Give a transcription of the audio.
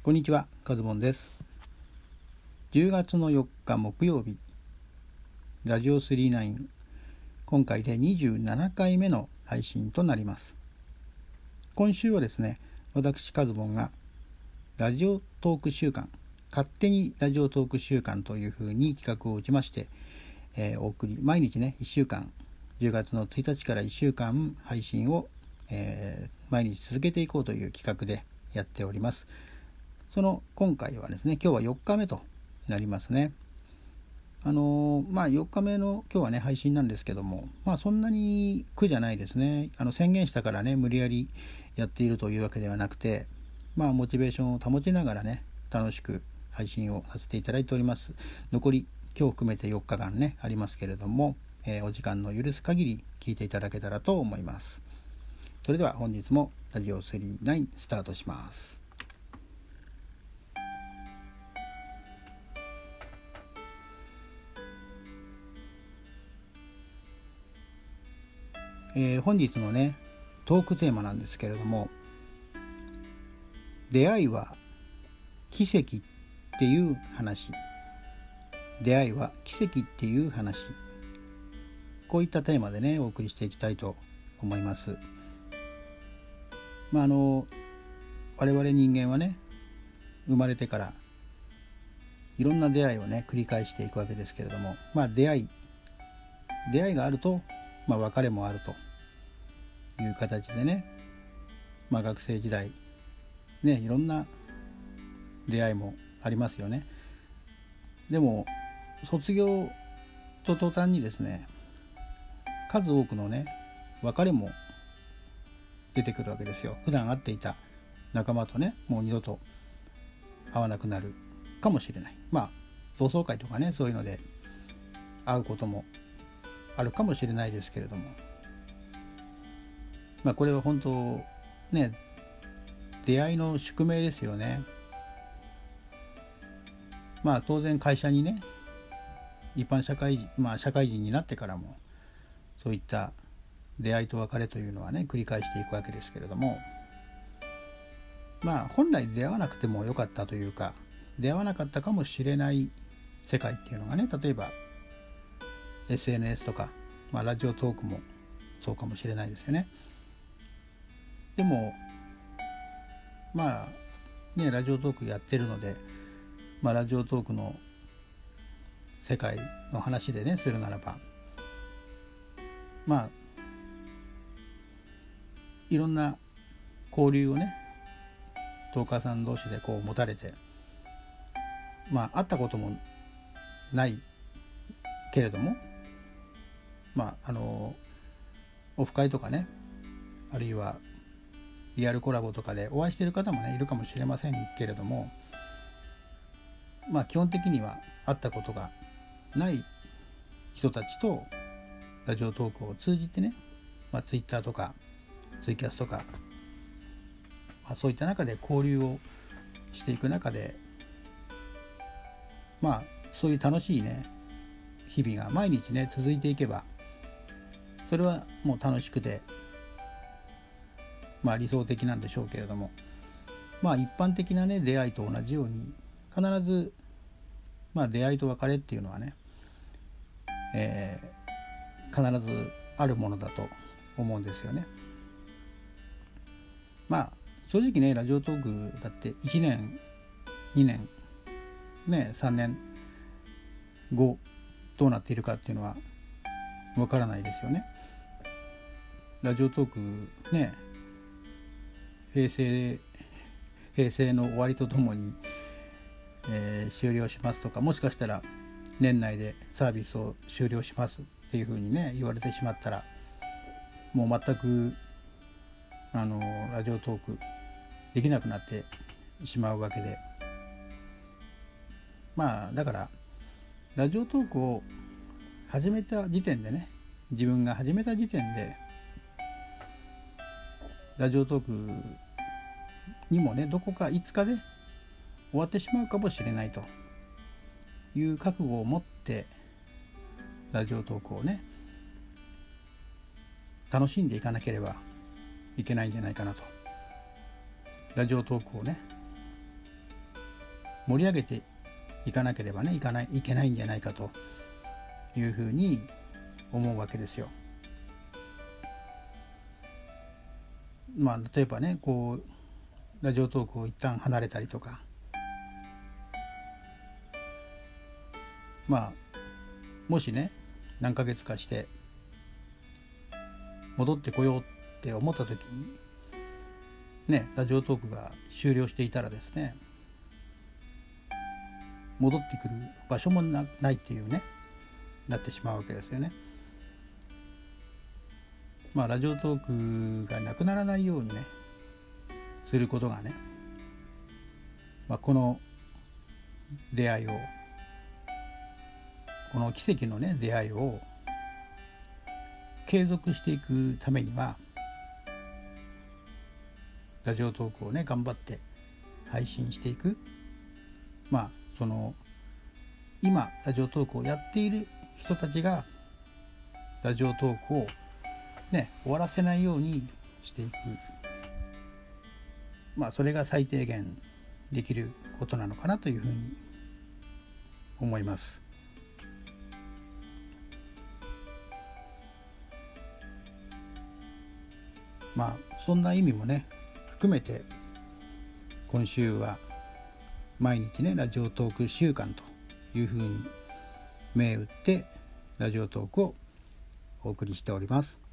こんにちは、カズボンです。10月の4日木曜日、ラジオ39、今回で27回目の配信となります。今週はですね、私カズボンがラジオトーク週間、勝手にラジオトーク週間というふうに企画を打ちまして、えーお送り、毎日ね、1週間、10月の1日から1週間配信を、えー毎日続けていこうという企画でやっております。その今回はですね今日は4日目となりますね。あのまあ4日目の今日はね配信なんですけどもまあそんなに苦じゃないですね。あの宣言したからね無理やりやっているというわけではなくてまあモチベーションを保ちながらね楽しく配信をさせていただいております。残り今日含めて4日間ねありますけれども、えーお時間の許す限り聞いていただけたらと思います。それでは本日もラジオ39スタートします。えー本日のねトークテーマなんですけれども出会いは奇跡っていう話。出会いは奇跡っていう話。こういったテーマでねお送りしていきたいと思います。まああの我々人間はね生まれてからいろんな出会いをね繰り返していくわけですけれどもまあ出会い。出会いがあると、まあ、別れもあるという形でね、まあ、学生時代ねいろんな出会いもありますよね。でも卒業と途端にですね数多くのね別れも出てくるわけですよ。普段会っていた仲間とねもう二度と会わなくなるかもしれない。まあ同窓会とかねそういうので会うこともあるかもしれないですけれども。まあこれは本当ね出会いの宿命ですよね。まあ当然会社にね一般社会人まあ社会人になってからもそういった出会いと別れというのはね繰り返していくわけですけれども。まあ本来出会わなくてもよかったというか出会わなかったかもしれない世界っていうのがね例えば SNS とか、まあ、ラジオトークもそうかもしれないですよね。でもまあねラジオトークやってるので、まあ、ラジオトークの世界の話でねするならばまあいろんな交流をねトーカーさん同士でこう持たれてまあ会ったこともないけれどもまああのオフ会とかねあるいはリアルコラボとかでお会いしている方もねいるかもしれませんけれどもまあ基本的には会ったことがない人たちとラジオトークを通じてね、まあ、Twitter とかツイキャスとか、まあ、そういった中で交流をしていく中でまあそういう楽しいね日々が毎日ね続いていけばそれはもう楽しくてまあ理想的なんでしょうけれどもまあ一般的なね出会いと同じように必ずまあ出会いと別れっていうのはね、えー必ずあるものだと思うんですよね。まあ正直ねラジオトークだって1年2年ね3年後どうなっているかっていうのはわからないですよね。ラジオトークね平成平成の終わりとともに、えー終了しますとかもしかしたら年内でサービスを終了しますっていうふうにね言われてしまったらもう全くあのラジオトークできなくなってしまうわけで。まあだからラジオトークを始めた時点でね自分が始めた時点でラジオトークにもねどこかいつかで終わってしまうかもしれないという覚悟を持ってラジオトークをね楽しんでいかなければいけないんじゃないかなとラジオトークをね盛り上げていかなければねいかないいけないんじゃないかというふうに思うわけですよ。まあ例えばねこうラジオトークを一旦離れたりとかまあもしね何ヶ月かして戻ってこようって思った時にねラジオトークが終了していたらですね戻ってくる場所もないっていうねなってしまうわけですよね。まあラジオトークがなくならないようにねすることがね、まあ、この出会いをこの奇跡のね出会いを継続していくためにはラジオトークをね頑張って配信していく。まあその今ラジオトークをやっている人たちがラジオトークをね終わらせないようにしていくまあそれが最低限できることなのかなというふうに思います。まあそんな意味もね含めて今週は毎日ねラジオトーク週間というふうに銘打ってラジオトークをお送りしております。